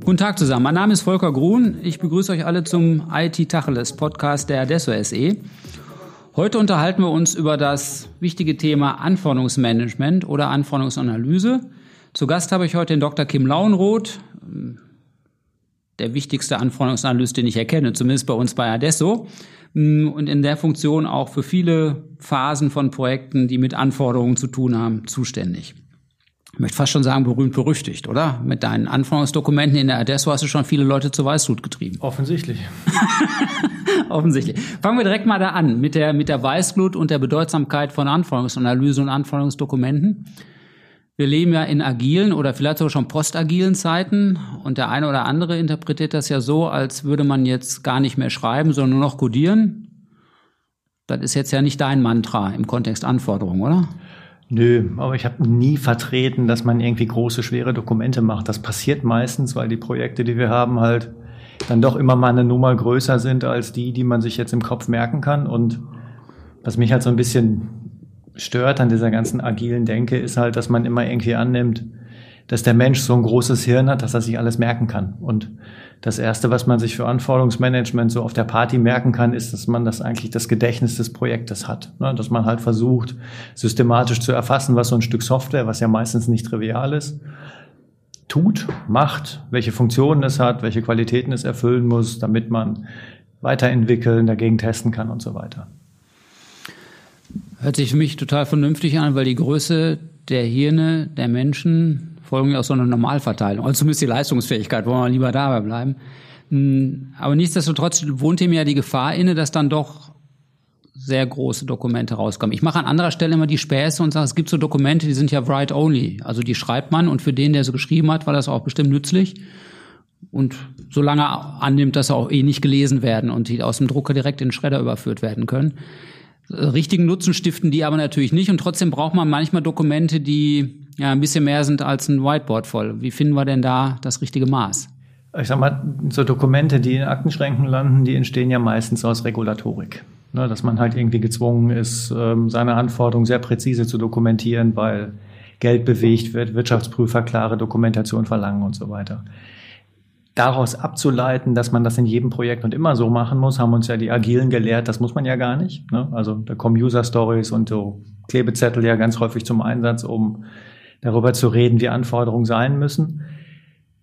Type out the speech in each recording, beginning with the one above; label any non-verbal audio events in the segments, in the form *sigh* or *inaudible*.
Guten Tag zusammen, mein Name ist Volker Grun. Ich begrüße euch alle zum IT Tacheles Podcast der Adesso SE. Heute unterhalten wir uns über das wichtige Thema Anforderungsmanagement oder Anforderungsanalyse. Zu Gast habe ich heute den Dr. Kim Lauenroth, der wichtigste Anforderungsanalyst, den ich erkenne, zumindest bei uns bei Adesso. Und in der Funktion auch für viele Phasen von Projekten, die mit Anforderungen zu tun haben, zuständig. Ich möchte fast schon sagen, berühmt berüchtigt, oder? Mit deinen Anforderungsdokumenten in der Adesso hast du schon viele Leute zur Weißglut getrieben. Offensichtlich. *laughs* Offensichtlich. Fangen wir direkt mal da an, mit der, mit der Weißglut und der Bedeutsamkeit von Anforderungsanalyse und Anforderungsdokumenten. Wir leben ja in agilen oder vielleicht sogar schon postagilen Zeiten und der eine oder andere interpretiert das ja so, als würde man jetzt gar nicht mehr schreiben, sondern nur noch codieren. Das ist jetzt ja nicht dein Mantra im Kontext Anforderungen, oder? Nö, aber ich habe nie vertreten, dass man irgendwie große, schwere Dokumente macht. Das passiert meistens, weil die Projekte, die wir haben, halt dann doch immer mal eine Nummer größer sind als die, die man sich jetzt im Kopf merken kann. Und was mich halt so ein bisschen stört an dieser ganzen agilen Denke, ist halt, dass man immer irgendwie annimmt, dass der Mensch so ein großes Hirn hat, dass er sich alles merken kann. Und das Erste, was man sich für Anforderungsmanagement so auf der Party merken kann, ist, dass man das eigentlich das Gedächtnis des Projektes hat. Ne? Dass man halt versucht, systematisch zu erfassen, was so ein Stück Software, was ja meistens nicht trivial ist, tut, macht, welche Funktionen es hat, welche Qualitäten es erfüllen muss, damit man weiterentwickeln, dagegen testen kann und so weiter. Hört sich für mich total vernünftig an, weil die Größe der Hirne der Menschen folgen ja aus so einer Normalverteilung. Also zumindest die Leistungsfähigkeit, wollen wir lieber dabei bleiben. Hm, aber nichtsdestotrotz wohnt ihm ja die Gefahr inne, dass dann doch sehr große Dokumente rauskommen. Ich mache an anderer Stelle immer die Späße und sage, es gibt so Dokumente, die sind ja write-only. Also die schreibt man und für den, der so geschrieben hat, war das auch bestimmt nützlich. Und solange er annimmt, dass er auch eh nicht gelesen werden und die aus dem Drucker direkt in den Schredder überführt werden können richtigen Nutzen stiften die aber natürlich nicht. Und trotzdem braucht man manchmal Dokumente, die ja ein bisschen mehr sind als ein Whiteboard voll. Wie finden wir denn da das richtige Maß? Ich sag mal, so Dokumente, die in Aktenschränken landen, die entstehen ja meistens aus Regulatorik. Ne, dass man halt irgendwie gezwungen ist, ähm, seine Anforderungen sehr präzise zu dokumentieren, weil Geld bewegt wird, Wirtschaftsprüfer klare Dokumentation verlangen und so weiter daraus abzuleiten, dass man das in jedem Projekt und immer so machen muss, haben uns ja die Agilen gelehrt, das muss man ja gar nicht. Ne? Also da kommen User Stories und so Klebezettel ja ganz häufig zum Einsatz, um darüber zu reden, wie Anforderungen sein müssen.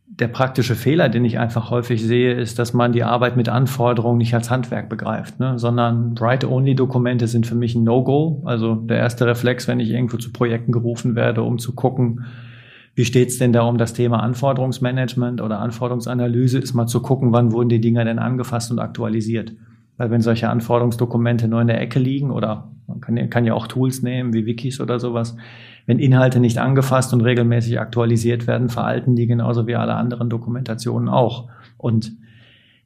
Der praktische Fehler, den ich einfach häufig sehe, ist, dass man die Arbeit mit Anforderungen nicht als Handwerk begreift, ne? sondern Write-Only-Dokumente sind für mich ein No-Go. Also der erste Reflex, wenn ich irgendwo zu Projekten gerufen werde, um zu gucken, wie steht's denn da um das Thema Anforderungsmanagement oder Anforderungsanalyse? Ist mal zu gucken, wann wurden die Dinger denn angefasst und aktualisiert? Weil wenn solche Anforderungsdokumente nur in der Ecke liegen oder man kann, kann ja auch Tools nehmen wie Wikis oder sowas, wenn Inhalte nicht angefasst und regelmäßig aktualisiert werden, veralten die genauso wie alle anderen Dokumentationen auch. Und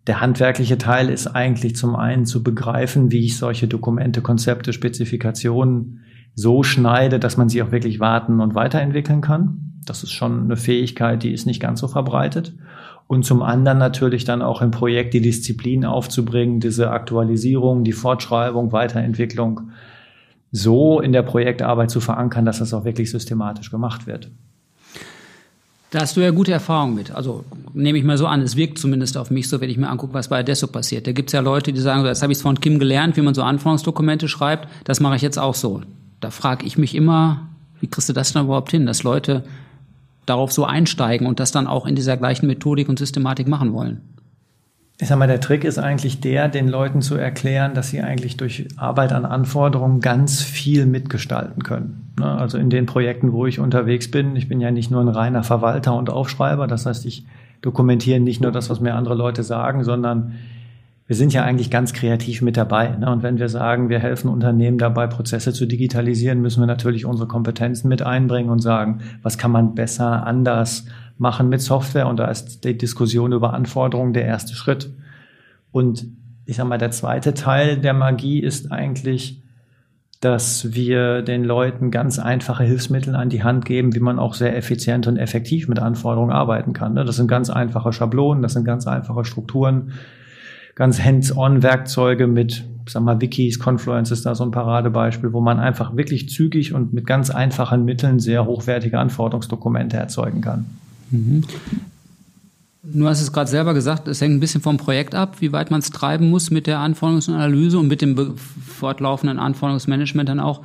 der handwerkliche Teil ist eigentlich zum einen zu begreifen, wie ich solche Dokumente, Konzepte, Spezifikationen so schneide, dass man sie auch wirklich warten und weiterentwickeln kann. Das ist schon eine Fähigkeit, die ist nicht ganz so verbreitet. Und zum anderen natürlich dann auch im Projekt die Disziplin aufzubringen, diese Aktualisierung, die Fortschreibung, Weiterentwicklung so in der Projektarbeit zu verankern, dass das auch wirklich systematisch gemacht wird. Da hast du ja gute Erfahrungen mit. Also nehme ich mal so an, es wirkt zumindest auf mich so, wenn ich mir angucke, was bei Adesso passiert. Da gibt es ja Leute, die sagen, das habe ich von Kim gelernt, wie man so Anforderungsdokumente schreibt, das mache ich jetzt auch so. Da frage ich mich immer, wie kriegst du das denn überhaupt hin, dass Leute darauf so einsteigen und das dann auch in dieser gleichen Methodik und Systematik machen wollen. Ich sag mal, der Trick ist eigentlich der, den Leuten zu erklären, dass sie eigentlich durch Arbeit an Anforderungen ganz viel mitgestalten können. Ne? Also in den Projekten, wo ich unterwegs bin, ich bin ja nicht nur ein reiner Verwalter und Aufschreiber, das heißt, ich dokumentiere nicht nur das, was mir andere Leute sagen, sondern wir sind ja eigentlich ganz kreativ mit dabei. Ne? Und wenn wir sagen, wir helfen Unternehmen dabei, Prozesse zu digitalisieren, müssen wir natürlich unsere Kompetenzen mit einbringen und sagen, was kann man besser, anders machen mit Software? Und da ist die Diskussion über Anforderungen der erste Schritt. Und ich sage mal, der zweite Teil der Magie ist eigentlich, dass wir den Leuten ganz einfache Hilfsmittel an die Hand geben, wie man auch sehr effizient und effektiv mit Anforderungen arbeiten kann. Ne? Das sind ganz einfache Schablonen, das sind ganz einfache Strukturen, ganz hands-on Werkzeuge mit sag mal, Wikis, Confluence ist da so ein Paradebeispiel, wo man einfach wirklich zügig und mit ganz einfachen Mitteln sehr hochwertige Anforderungsdokumente erzeugen kann. Mhm. Du hast es gerade selber gesagt, es hängt ein bisschen vom Projekt ab, wie weit man es treiben muss mit der Anforderungsanalyse und mit dem fortlaufenden Anforderungsmanagement dann auch.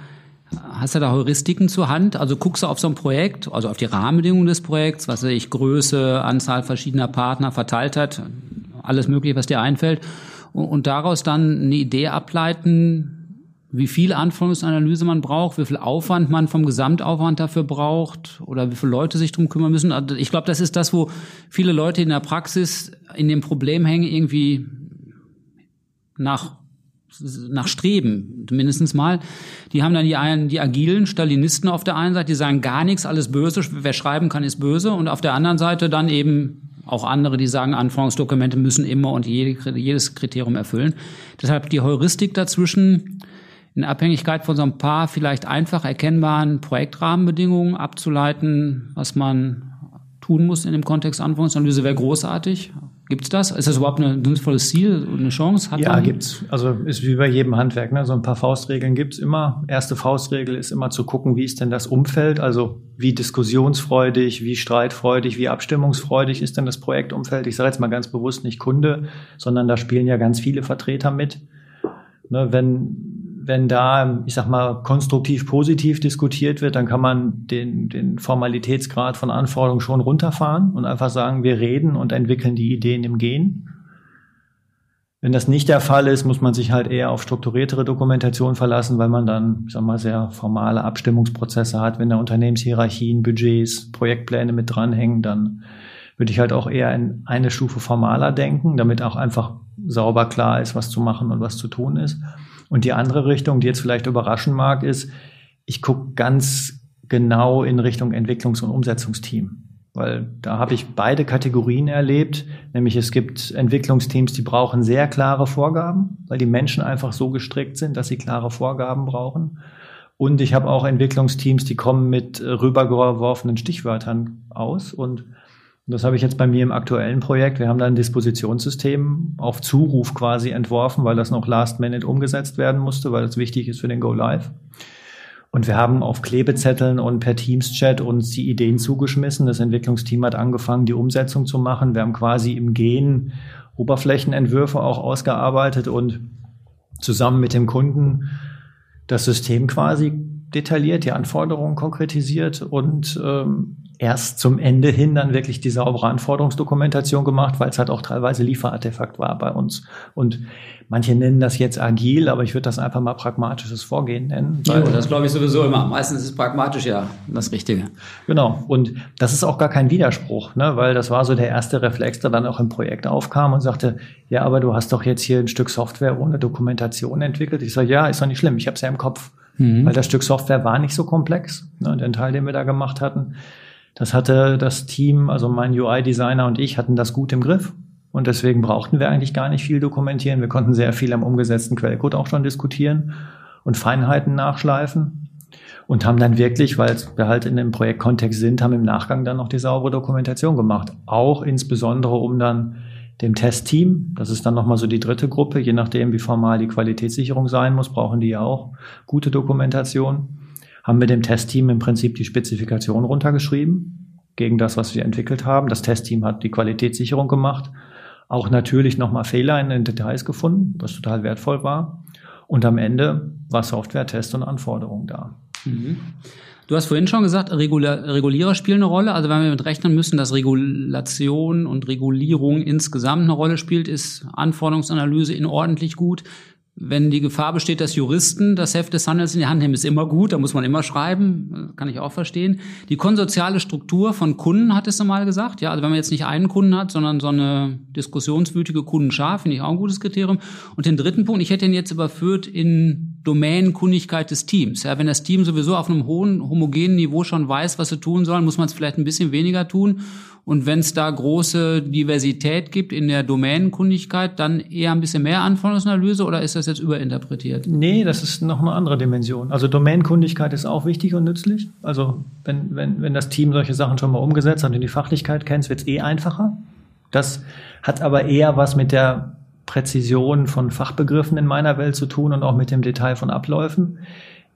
Hast du da Heuristiken zur Hand? Also guckst du auf so ein Projekt, also auf die Rahmenbedingungen des Projekts, was weiß ich, Größe, Anzahl verschiedener Partner verteilt hat, alles Mögliche, was dir einfällt, und, und daraus dann eine Idee ableiten, wie viel Anforderungsanalyse man braucht, wie viel Aufwand man vom Gesamtaufwand dafür braucht oder wie viele Leute sich drum kümmern müssen. Also ich glaube, das ist das, wo viele Leute in der Praxis in dem Problem hängen, irgendwie nach nach Streben, mindestens mal. Die haben dann die, einen, die agilen Stalinisten auf der einen Seite, die sagen gar nichts, alles böse, wer schreiben kann, ist böse. Und auf der anderen Seite dann eben auch andere, die sagen, Anforderungsdokumente müssen immer und jedes Kriterium erfüllen. Deshalb die Heuristik dazwischen, in Abhängigkeit von so ein paar vielleicht einfach erkennbaren Projektrahmenbedingungen abzuleiten, was man tun muss in dem Kontext Anforderungsanalyse, wäre großartig. Gibt es das? Ist das überhaupt ein sinnvolles Ziel und eine Chance? Hat ja, gibt es. Also ist wie bei jedem Handwerk. Ne? So ein paar Faustregeln gibt es immer. Erste Faustregel ist immer zu gucken, wie ist denn das Umfeld? Also wie diskussionsfreudig, wie streitfreudig, wie abstimmungsfreudig ist denn das Projektumfeld? Ich sage jetzt mal ganz bewusst nicht Kunde, sondern da spielen ja ganz viele Vertreter mit. Ne, wenn wenn da, ich sag mal, konstruktiv positiv diskutiert wird, dann kann man den, den Formalitätsgrad von Anforderungen schon runterfahren und einfach sagen, wir reden und entwickeln die Ideen im Gehen. Wenn das nicht der Fall ist, muss man sich halt eher auf strukturiertere Dokumentation verlassen, weil man dann, ich sag mal, sehr formale Abstimmungsprozesse hat. Wenn da Unternehmenshierarchien, Budgets, Projektpläne mit dranhängen, dann würde ich halt auch eher in eine Stufe formaler denken, damit auch einfach sauber klar ist, was zu machen und was zu tun ist. Und die andere Richtung, die jetzt vielleicht überraschen mag, ist, ich gucke ganz genau in Richtung Entwicklungs- und Umsetzungsteam. Weil da habe ich beide Kategorien erlebt, nämlich es gibt Entwicklungsteams, die brauchen sehr klare Vorgaben, weil die Menschen einfach so gestrickt sind, dass sie klare Vorgaben brauchen. Und ich habe auch Entwicklungsteams, die kommen mit rübergeworfenen Stichwörtern aus und das habe ich jetzt bei mir im aktuellen Projekt. Wir haben da ein Dispositionssystem auf Zuruf quasi entworfen, weil das noch last minute umgesetzt werden musste, weil das wichtig ist für den Go Live. Und wir haben auf Klebezetteln und per Teams-Chat uns die Ideen zugeschmissen. Das Entwicklungsteam hat angefangen, die Umsetzung zu machen. Wir haben quasi im Gehen Oberflächenentwürfe auch ausgearbeitet und zusammen mit dem Kunden das System quasi detailliert, die Anforderungen konkretisiert und ähm, erst zum Ende hin dann wirklich die saubere Anforderungsdokumentation gemacht, weil es halt auch teilweise Lieferartefakt war bei uns. Und manche nennen das jetzt agil, aber ich würde das einfach mal pragmatisches Vorgehen nennen. Ja, das glaube ich sowieso immer. Meistens ist pragmatisch ja das Richtige. Genau. Und das ist auch gar kein Widerspruch, ne? weil das war so der erste Reflex, der dann auch im Projekt aufkam und sagte, ja, aber du hast doch jetzt hier ein Stück Software ohne Dokumentation entwickelt. Ich sage, ja, ist doch nicht schlimm, ich habe es ja im Kopf. Mhm. Weil das Stück Software war nicht so komplex, ne, den Teil, den wir da gemacht hatten. Das hatte das Team, also mein UI-Designer und ich hatten das gut im Griff. Und deswegen brauchten wir eigentlich gar nicht viel dokumentieren. Wir konnten sehr viel am umgesetzten Quellcode auch schon diskutieren und Feinheiten nachschleifen. Und haben dann wirklich, weil wir halt in dem Projektkontext sind, haben im Nachgang dann noch die saubere Dokumentation gemacht. Auch insbesondere, um dann dem Testteam, das ist dann nochmal so die dritte Gruppe, je nachdem, wie formal die Qualitätssicherung sein muss, brauchen die ja auch gute Dokumentation haben wir dem Testteam im Prinzip die Spezifikation runtergeschrieben gegen das, was wir entwickelt haben. Das Testteam hat die Qualitätssicherung gemacht, auch natürlich nochmal Fehler in den Details gefunden, was total wertvoll war. Und am Ende war Software, Test und Anforderungen da. Mhm. Du hast vorhin schon gesagt, Regulierer spielen eine Rolle. Also wenn wir mit rechnen müssen, dass Regulation und Regulierung insgesamt eine Rolle spielt, ist Anforderungsanalyse in ordentlich gut wenn die Gefahr besteht, dass Juristen das Heft des Handels in die Hand nehmen, ist immer gut, da muss man immer schreiben, kann ich auch verstehen. Die konsortiale Struktur von Kunden hat es mal gesagt, ja, also wenn man jetzt nicht einen Kunden hat, sondern so eine diskussionswütige Kundenschar, finde ich auch ein gutes Kriterium. Und den dritten Punkt, ich hätte ihn jetzt überführt in Domänenkundigkeit des Teams. Ja, wenn das Team sowieso auf einem hohen, homogenen Niveau schon weiß, was sie tun sollen, muss man es vielleicht ein bisschen weniger tun. Und wenn es da große Diversität gibt in der Domänenkundigkeit, dann eher ein bisschen mehr Anforderungsanalyse oder ist das jetzt überinterpretiert? Nee, das ist noch eine andere Dimension. Also Domänenkundigkeit ist auch wichtig und nützlich. Also wenn, wenn, wenn das Team solche Sachen schon mal umgesetzt hat und die Fachlichkeit kennt, wird es eh einfacher. Das hat aber eher was mit der Präzision von Fachbegriffen in meiner Welt zu tun und auch mit dem Detail von Abläufen.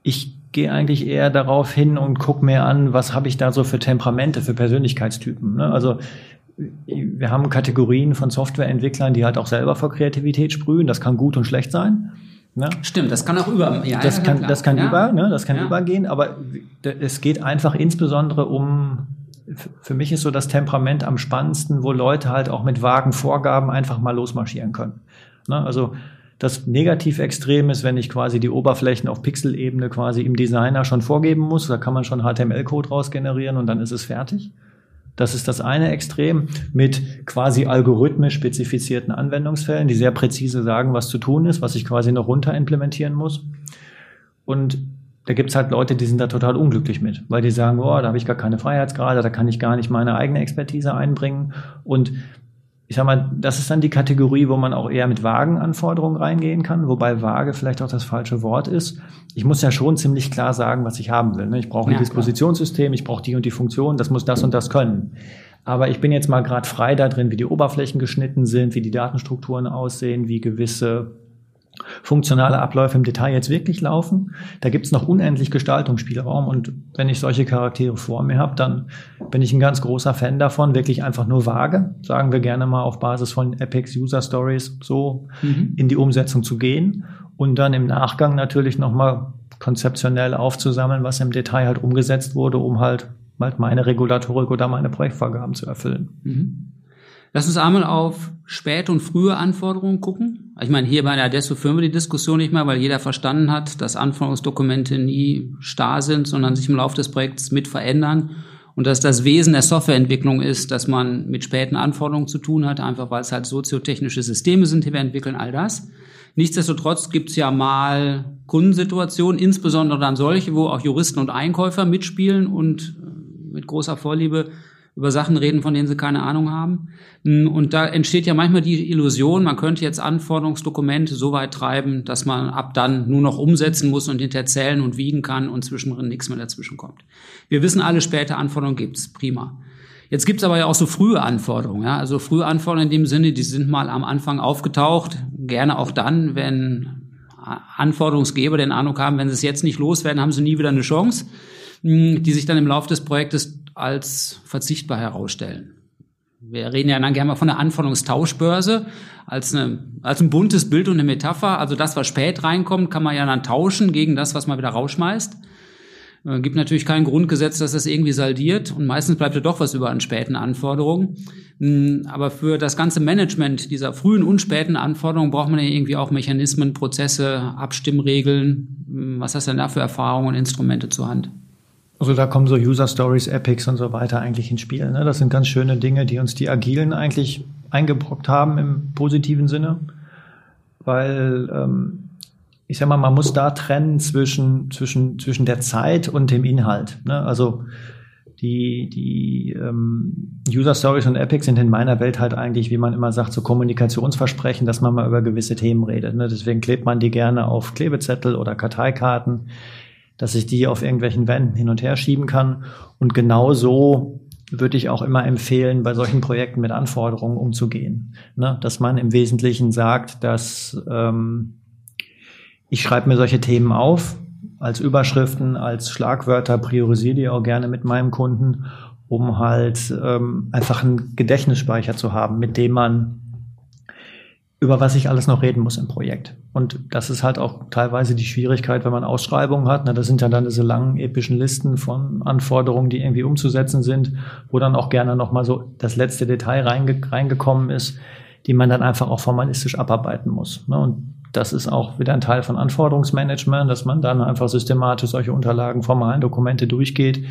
Ich gehe eigentlich eher darauf hin und gucke mir an, was habe ich da so für Temperamente, für Persönlichkeitstypen. Ne? Also wir haben Kategorien von Softwareentwicklern, die halt auch selber vor Kreativität sprühen. Das kann gut und schlecht sein. Ne? Stimmt, das kann auch über. Ja, das, ja, kann, das kann ja. über, ne? das kann ja. übergehen. Aber es geht einfach insbesondere um. Für mich ist so das Temperament am spannendsten, wo Leute halt auch mit vagen Vorgaben einfach mal losmarschieren können. Ne? Also das Negativextrem ist, wenn ich quasi die Oberflächen auf Pixelebene quasi im Designer schon vorgeben muss. Da kann man schon HTML-Code raus generieren und dann ist es fertig. Das ist das eine Extrem mit quasi algorithmisch spezifizierten Anwendungsfällen, die sehr präzise sagen, was zu tun ist, was ich quasi noch runter implementieren muss. Und da gibt's halt Leute, die sind da total unglücklich mit, weil die sagen, oh, da habe ich gar keine Freiheitsgrade, da kann ich gar nicht meine eigene Expertise einbringen. Und ich sag mal, das ist dann die Kategorie, wo man auch eher mit vagen Anforderungen reingehen kann, wobei vage vielleicht auch das falsche Wort ist. Ich muss ja schon ziemlich klar sagen, was ich haben will. Ne? Ich brauche ein ja, Dispositionssystem, ich brauche die und die Funktion, das muss das und das können. Aber ich bin jetzt mal gerade frei da drin, wie die Oberflächen geschnitten sind, wie die Datenstrukturen aussehen, wie gewisse funktionale Abläufe im Detail jetzt wirklich laufen. Da gibt's noch unendlich Gestaltungsspielraum und wenn ich solche Charaktere vor mir habe, dann bin ich ein ganz großer Fan davon, wirklich einfach nur vage, sagen wir gerne mal auf Basis von Apex User Stories so mhm. in die Umsetzung zu gehen und dann im Nachgang natürlich nochmal konzeptionell aufzusammeln, was im Detail halt umgesetzt wurde, um halt, halt meine Regulatorik oder meine Projektvorgaben zu erfüllen. Mhm. Lass uns einmal auf späte und frühe Anforderungen gucken. Ich meine, hier bei der Adesso führen wir die Diskussion nicht mehr, weil jeder verstanden hat, dass Anforderungsdokumente nie starr sind, sondern sich im Laufe des Projekts mit verändern und dass das Wesen der Softwareentwicklung ist, dass man mit späten Anforderungen zu tun hat, einfach weil es halt soziotechnische Systeme sind, die wir entwickeln, all das. Nichtsdestotrotz gibt es ja mal Kundensituationen, insbesondere dann solche, wo auch Juristen und Einkäufer mitspielen und mit großer Vorliebe über Sachen reden, von denen sie keine Ahnung haben. Mm, und da entsteht ja manchmal die Illusion, man könnte jetzt Anforderungsdokumente so weit treiben, dass man ab dann nur noch umsetzen muss und hinterher zählen und wiegen kann und zwischendrin nichts mehr dazwischen kommt. Wir wissen alle, späte Anforderungen gibt's, prima. Jetzt gibt's aber ja auch so frühe Anforderungen. Ja? Also frühe Anforderungen in dem Sinne, die sind mal am Anfang aufgetaucht, gerne auch dann, wenn Anforderungsgeber den Eindruck haben, wenn sie es jetzt nicht loswerden, haben sie nie wieder eine Chance, mm, die sich dann im Laufe des Projektes als verzichtbar herausstellen. Wir reden ja dann gerne mal von der Anforderungstauschbörse als, eine, als ein buntes Bild und eine Metapher. Also das, was spät reinkommt, kann man ja dann tauschen gegen das, was man wieder rausschmeißt. Äh, gibt natürlich kein Grundgesetz, dass das irgendwie saldiert und meistens bleibt ja doch was über an späten Anforderungen. Hm, aber für das ganze Management dieser frühen und späten Anforderungen braucht man ja irgendwie auch Mechanismen, Prozesse, Abstimmregeln. Hm, was hast du denn da für Erfahrungen und Instrumente zur Hand? Also da kommen so User Stories, Epics und so weiter eigentlich ins Spiel. Ne? Das sind ganz schöne Dinge, die uns die Agilen eigentlich eingebrockt haben im positiven Sinne. Weil ähm, ich sag mal, man muss da trennen zwischen, zwischen, zwischen der Zeit und dem Inhalt. Ne? Also die, die ähm, User Stories und Epics sind in meiner Welt halt eigentlich, wie man immer sagt, so Kommunikationsversprechen, dass man mal über gewisse Themen redet. Ne? Deswegen klebt man die gerne auf Klebezettel oder Karteikarten dass ich die auf irgendwelchen Wänden hin und her schieben kann. Und genau so würde ich auch immer empfehlen, bei solchen Projekten mit Anforderungen umzugehen. Ne? Dass man im Wesentlichen sagt, dass ähm, ich schreibe mir solche Themen auf als Überschriften, als Schlagwörter, priorisiere die auch gerne mit meinem Kunden, um halt ähm, einfach einen Gedächtnisspeicher zu haben, mit dem man über was ich alles noch reden muss im Projekt. Und das ist halt auch teilweise die Schwierigkeit, wenn man Ausschreibungen hat. Na, das sind ja dann diese langen epischen Listen von Anforderungen, die irgendwie umzusetzen sind, wo dann auch gerne nochmal so das letzte Detail reinge reingekommen ist, die man dann einfach auch formalistisch abarbeiten muss. Ne? Und das ist auch wieder ein Teil von Anforderungsmanagement, dass man dann einfach systematisch solche Unterlagen, formalen Dokumente durchgeht,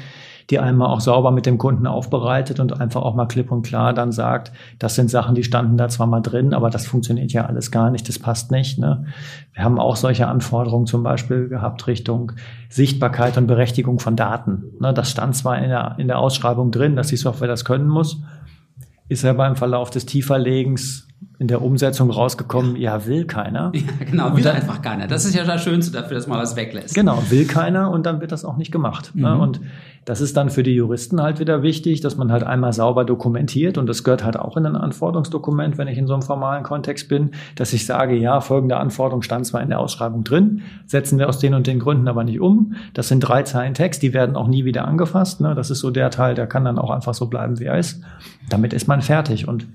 die einmal auch sauber mit dem Kunden aufbereitet und einfach auch mal klipp und klar dann sagt, das sind Sachen, die standen da zwar mal drin, aber das funktioniert ja alles gar nicht, das passt nicht. Ne? Wir haben auch solche Anforderungen zum Beispiel gehabt Richtung Sichtbarkeit und Berechtigung von Daten. Ne? Das stand zwar in der, in der Ausschreibung drin, dass die Software das können muss, ist aber im Verlauf des Tieferlegens in der Umsetzung rausgekommen, ja, ja will keiner. *laughs* Ja, genau, will dann, einfach keiner. Das ist ja das Schönste dafür, dass man was weglässt. Genau, will keiner und dann wird das auch nicht gemacht. Ne? Mhm. Und das ist dann für die Juristen halt wieder wichtig, dass man halt einmal sauber dokumentiert und das gehört halt auch in ein Anforderungsdokument, wenn ich in so einem formalen Kontext bin, dass ich sage, ja, folgende Anforderung stand zwar in der Ausschreibung drin, setzen wir aus den und den Gründen aber nicht um. Das sind drei Zeilen Text, die werden auch nie wieder angefasst. Ne? Das ist so der Teil, der kann dann auch einfach so bleiben, wie er ist. Damit ist man fertig und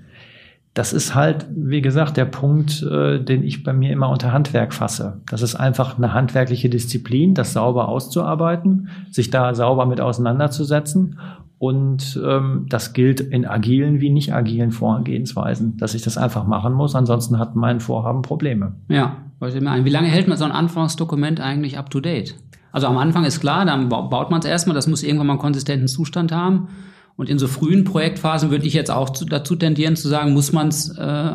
das ist halt, wie gesagt, der Punkt, äh, den ich bei mir immer unter Handwerk fasse. Das ist einfach eine handwerkliche Disziplin, das sauber auszuarbeiten, sich da sauber mit auseinanderzusetzen. Und ähm, das gilt in agilen wie nicht agilen Vorgehensweisen, dass ich das einfach machen muss. Ansonsten hat mein Vorhaben Probleme. Ja, wie lange hält man so ein Anforderungsdokument eigentlich up to date? Also am Anfang ist klar, dann baut man es erstmal, das muss irgendwann mal einen konsistenten Zustand haben. Und in so frühen Projektphasen würde ich jetzt auch zu, dazu tendieren zu sagen, muss man es äh,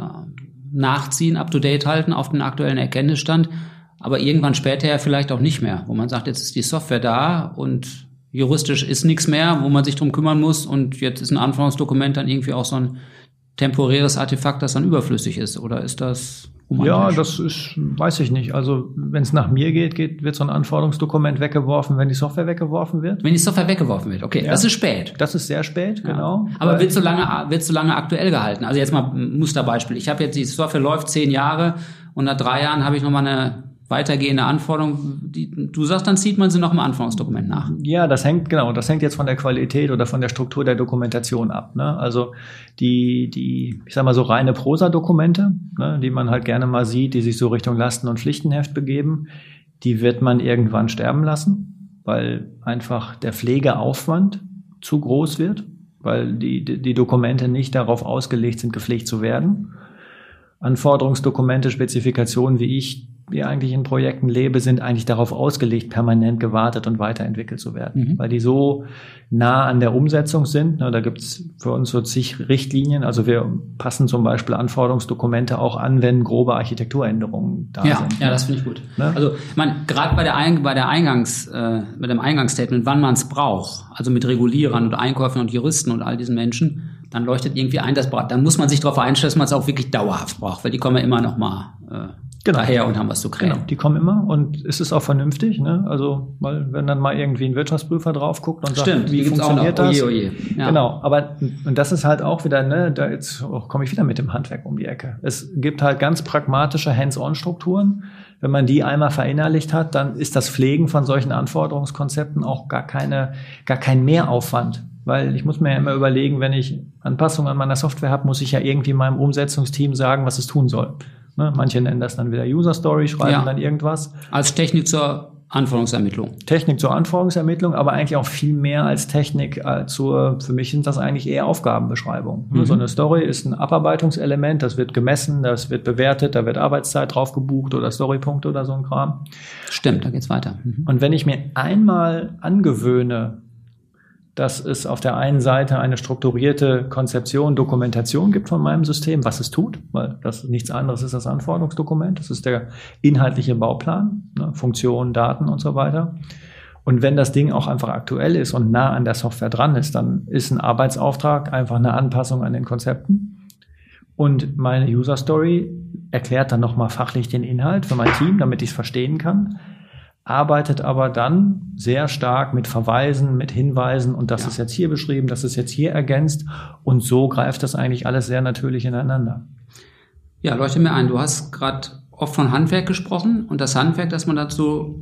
nachziehen, up-to-date halten auf den aktuellen Erkenntnisstand, aber irgendwann später ja vielleicht auch nicht mehr, wo man sagt, jetzt ist die Software da und juristisch ist nichts mehr, wo man sich drum kümmern muss und jetzt ist ein Anforderungsdokument dann irgendwie auch so ein temporäres Artefakt, das dann überflüssig ist. Oder ist das ja, das ist, weiß ich nicht. Also wenn es nach mir geht, geht, wird so ein Anforderungsdokument weggeworfen, wenn die Software weggeworfen wird. Wenn die Software weggeworfen wird, okay, ja. das ist spät. Das ist sehr spät, ja. genau. Aber wird so lange, wird so lange aktuell gehalten? Also jetzt mal ein Musterbeispiel. Ich habe jetzt die Software läuft zehn Jahre und nach drei Jahren habe ich nochmal eine weitergehende Anforderungen, die, du sagst, dann zieht man sie noch im Anforderungsdokument nach. Ja, das hängt, genau, das hängt jetzt von der Qualität oder von der Struktur der Dokumentation ab. Ne? Also die, die, ich sag mal so reine Prosa-Dokumente, ne, die man halt gerne mal sieht, die sich so Richtung Lasten- und Pflichtenheft begeben, die wird man irgendwann sterben lassen, weil einfach der Pflegeaufwand zu groß wird, weil die, die Dokumente nicht darauf ausgelegt sind, gepflegt zu werden. Anforderungsdokumente, Spezifikationen, wie ich wie eigentlich in Projekten lebe, sind eigentlich darauf ausgelegt, permanent gewartet und weiterentwickelt zu werden, mhm. weil die so nah an der Umsetzung sind. Da gibt's für uns so zig Richtlinien. Also wir passen zum Beispiel Anforderungsdokumente auch an, wenn grobe Architekturänderungen da ja, sind. Ja, das finde ich gut. Ne? Also man gerade bei der Ein bei der Eingangs äh, mit dem Eingangsstatement, wann man es braucht, also mit Regulierern und Einkäufern und Juristen und all diesen Menschen, dann leuchtet irgendwie ein, dass dann muss man sich darauf einstellen, dass man es auch wirklich dauerhaft braucht, weil die kommen ja immer noch mal äh, genau. daher und haben was zu krähen. Genau, die kommen immer und es ist auch vernünftig, ne? Also, weil wenn dann mal irgendwie ein Wirtschaftsprüfer drauf guckt und Stimmt, sagt, wie funktioniert das? Oje, oje. Ja. Genau, aber und das ist halt auch wieder, ne, da jetzt oh, komme ich wieder mit dem Handwerk um die Ecke. Es gibt halt ganz pragmatische Hands-on-Strukturen. Wenn man die einmal verinnerlicht hat, dann ist das Pflegen von solchen Anforderungskonzepten auch gar keine, gar kein Mehraufwand. Weil ich muss mir ja immer überlegen, wenn ich Anpassungen an meiner Software habe, muss ich ja irgendwie meinem Umsetzungsteam sagen, was es tun soll. Ne? Manche nennen das dann wieder User Story, schreiben ja. dann irgendwas. Als Technik zur Anforderungsermittlung. Technik zur Anforderungsermittlung, aber eigentlich auch viel mehr als Technik äh, zur, für mich sind das eigentlich eher Aufgabenbeschreibung. Mhm. So eine Story ist ein Abarbeitungselement, das wird gemessen, das wird bewertet, da wird Arbeitszeit drauf gebucht oder Storypunkte oder so ein Kram. Stimmt, da geht's weiter. Mhm. Und wenn ich mir einmal angewöhne, dass es auf der einen Seite eine strukturierte Konzeption, Dokumentation gibt von meinem System, was es tut, weil das nichts anderes ist als Anforderungsdokument. Das ist der inhaltliche Bauplan, ne, Funktionen, Daten und so weiter. Und wenn das Ding auch einfach aktuell ist und nah an der Software dran ist, dann ist ein Arbeitsauftrag einfach eine Anpassung an den Konzepten. Und meine User Story erklärt dann nochmal fachlich den Inhalt für mein Team, damit ich es verstehen kann arbeitet aber dann sehr stark mit Verweisen, mit Hinweisen und das ja. ist jetzt hier beschrieben, das ist jetzt hier ergänzt und so greift das eigentlich alles sehr natürlich ineinander. Ja, leuchte mir ein. Du hast gerade oft von Handwerk gesprochen und das Handwerk, das man dazu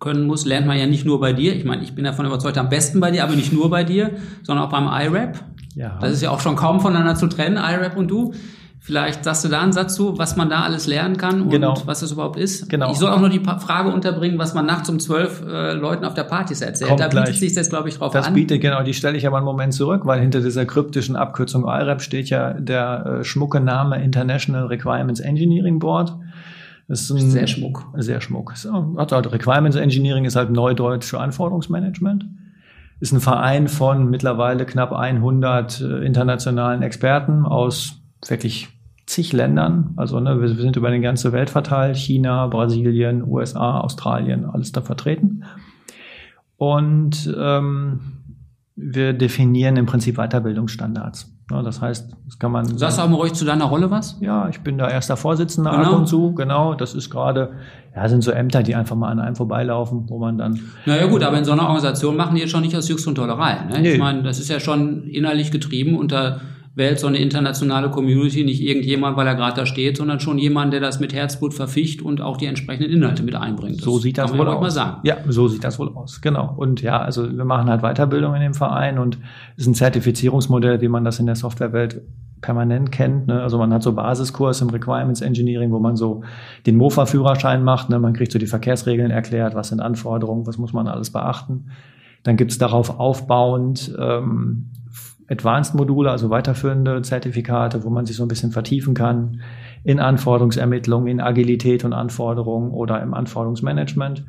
können muss, lernt man ja nicht nur bei dir. Ich meine, ich bin davon überzeugt, am besten bei dir, aber nicht nur bei dir, sondern auch beim iRap. Ja. Das ist ja auch schon kaum voneinander zu trennen, iRap und du. Vielleicht sagst du da einen Satz zu, was man da alles lernen kann und genau. was das überhaupt ist. Genau. Ich soll auch nur die Frage unterbringen, was man nachts um zwölf äh, Leuten auf der Party erzählt. Kommt da bietet gleich. sich das, glaube ich, drauf das an. Das bietet, genau, die stelle ich aber einen Moment zurück, weil hinter dieser kryptischen Abkürzung IRAP steht ja der äh, schmucke Name International Requirements Engineering Board. Das ist ein, sehr schmuck. Sehr schmuck. So, also Requirements Engineering ist halt Neudeutsch für Anforderungsmanagement. Ist ein Verein von mittlerweile knapp 100 äh, internationalen Experten aus wirklich zig Ländern. Also ne, wir, wir sind über die ganze Welt verteilt. China, Brasilien, USA, Australien, alles da vertreten. Und ähm, wir definieren im Prinzip Weiterbildungsstandards. Ja, das heißt, das kann man. Sagst du auch mal ruhig zu deiner Rolle was? Ja, ich bin da erster Vorsitzender Genau. ab und zu, genau. Das ist gerade, ja, sind so Ämter, die einfach mal an einem vorbeilaufen, wo man dann. Naja gut, aber in so einer Organisation machen die jetzt schon nicht aus Jux und Tollerei. Ne? Nee. Ich meine, das ist ja schon innerlich getrieben da wählt so eine internationale Community nicht irgendjemand, weil er gerade da steht, sondern schon jemand, der das mit Herzblut verficht und auch die entsprechenden Inhalte mit einbringt. So sieht das wohl aus. mal sagen. Ja, so sieht das wohl aus. Genau. Und ja, also wir machen halt Weiterbildung in dem Verein und es ist ein Zertifizierungsmodell, wie man das in der Softwarewelt permanent kennt. Ne? Also man hat so Basiskurs im Requirements Engineering, wo man so den Mofa-Führerschein macht. Ne? Man kriegt so die Verkehrsregeln erklärt, was sind Anforderungen, was muss man alles beachten. Dann gibt's darauf aufbauend ähm, Advanced-Module, also weiterführende Zertifikate, wo man sich so ein bisschen vertiefen kann in Anforderungsermittlung, in Agilität und Anforderungen oder im Anforderungsmanagement.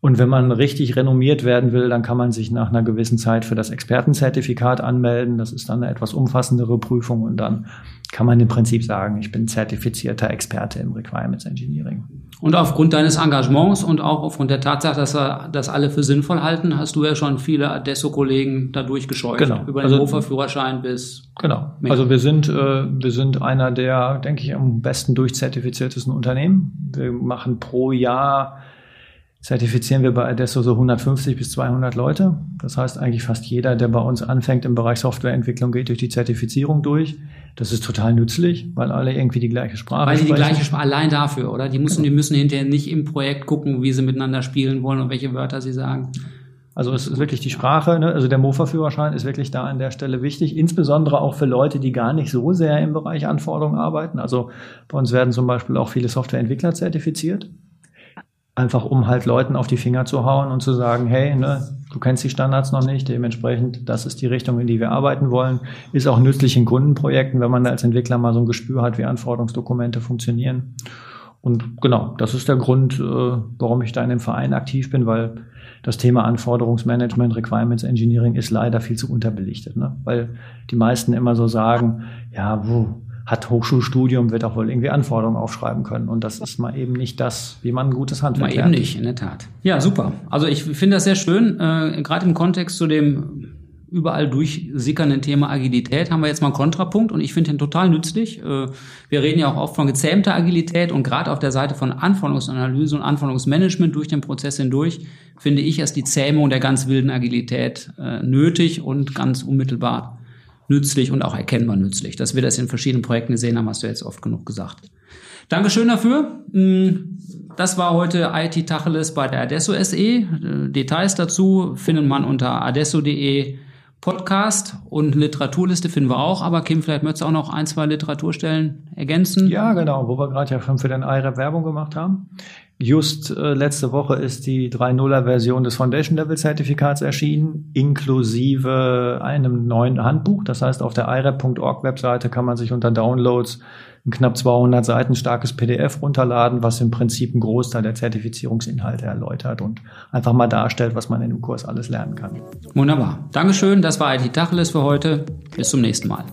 Und wenn man richtig renommiert werden will, dann kann man sich nach einer gewissen Zeit für das Expertenzertifikat anmelden. Das ist dann eine etwas umfassendere Prüfung und dann kann man im Prinzip sagen, ich bin zertifizierter Experte im Requirements Engineering. Und aufgrund deines Engagements und auch aufgrund der Tatsache, dass wir das alle für sinnvoll halten, hast du ja schon viele Adesso-Kollegen da durchgescheucht. Genau. Über den Also- Mofa-Führerschein bis Genau. Mehr. Also wir sind, äh, wir sind einer der, denke ich, am besten durchzertifiziertesten Unternehmen. Wir machen pro Jahr, zertifizieren wir bei Adesso so 150 bis 200 Leute. Das heißt eigentlich fast jeder, der bei uns anfängt im Bereich Softwareentwicklung, geht durch die Zertifizierung durch. Das ist total nützlich, weil alle irgendwie die gleiche Sprache Weil die die sprechen. gleiche Sprache allein dafür, oder? Die müssen, die müssen hinterher nicht im Projekt gucken, wie sie miteinander spielen wollen und welche Wörter sie sagen. Also es ist wirklich die Sprache, ne? also der Mofa-Führerschein ist wirklich da an der Stelle wichtig, insbesondere auch für Leute, die gar nicht so sehr im Bereich Anforderungen arbeiten. Also bei uns werden zum Beispiel auch viele Softwareentwickler zertifiziert, einfach um halt Leuten auf die Finger zu hauen und zu sagen, hey, ne, du kennst die Standards noch nicht, dementsprechend, das ist die Richtung, in die wir arbeiten wollen. Ist auch nützlich in Kundenprojekten, wenn man da als Entwickler mal so ein Gespür hat, wie Anforderungsdokumente funktionieren. Und genau, das ist der Grund, äh, warum ich da in dem Verein aktiv bin, weil das Thema Anforderungsmanagement, Requirements Engineering ist leider viel zu unterbelichtet, ne? weil die meisten immer so sagen, ja, wo hat Hochschulstudium, wird auch wohl irgendwie Anforderungen aufschreiben können. Und das ist mal eben nicht das, wie man ein gutes Handwerk Mal eben lernt. nicht, in der Tat. Ja, super. Also ich finde das sehr schön. Äh, Gerade im Kontext zu dem überall durchsickernden Thema Agilität haben wir jetzt mal einen Kontrapunkt und ich finde den total nützlich. Äh, wir reden ja auch oft von gezähmter Agilität und gerade auf der Seite von Anforderungsanalyse und Anforderungsmanagement durch den Prozess hindurch finde ich erst die Zähmung der ganz wilden Agilität äh, nötig und ganz unmittelbar nützlich und auch erkennbar nützlich. Dass wir das in verschiedenen Projekten gesehen haben, hast du jetzt oft genug gesagt. Dankeschön dafür. Mm, Das war heute IT Tacheles bei der Adesso SE. Äh, Details dazu findet man unter adesso.de Podcast und Literaturliste finden wir auch. Aber Kim, vielleicht möchtest du auch noch ein, zwei Literaturstellen ergänzen? Ja, genau, wo wir gerade ja schon für den IREP Werbung gemacht haben. Just äh, letzte Woche ist die 3.0er Version des Foundation Level Zertifikats erschienen, inklusive einem neuen Handbuch. Das heißt, auf der irep.org Webseite kann man sich unter Downloads ein knapp 200 Seiten starkes PDF runterladen, was im Prinzip einen Großteil der Zertifizierungsinhalte erläutert und einfach mal darstellt, was man in dem Kurs alles lernen kann. Wunderbar. Dankeschön. Das war IT Tacheles für heute. Bis zum nächsten Mal.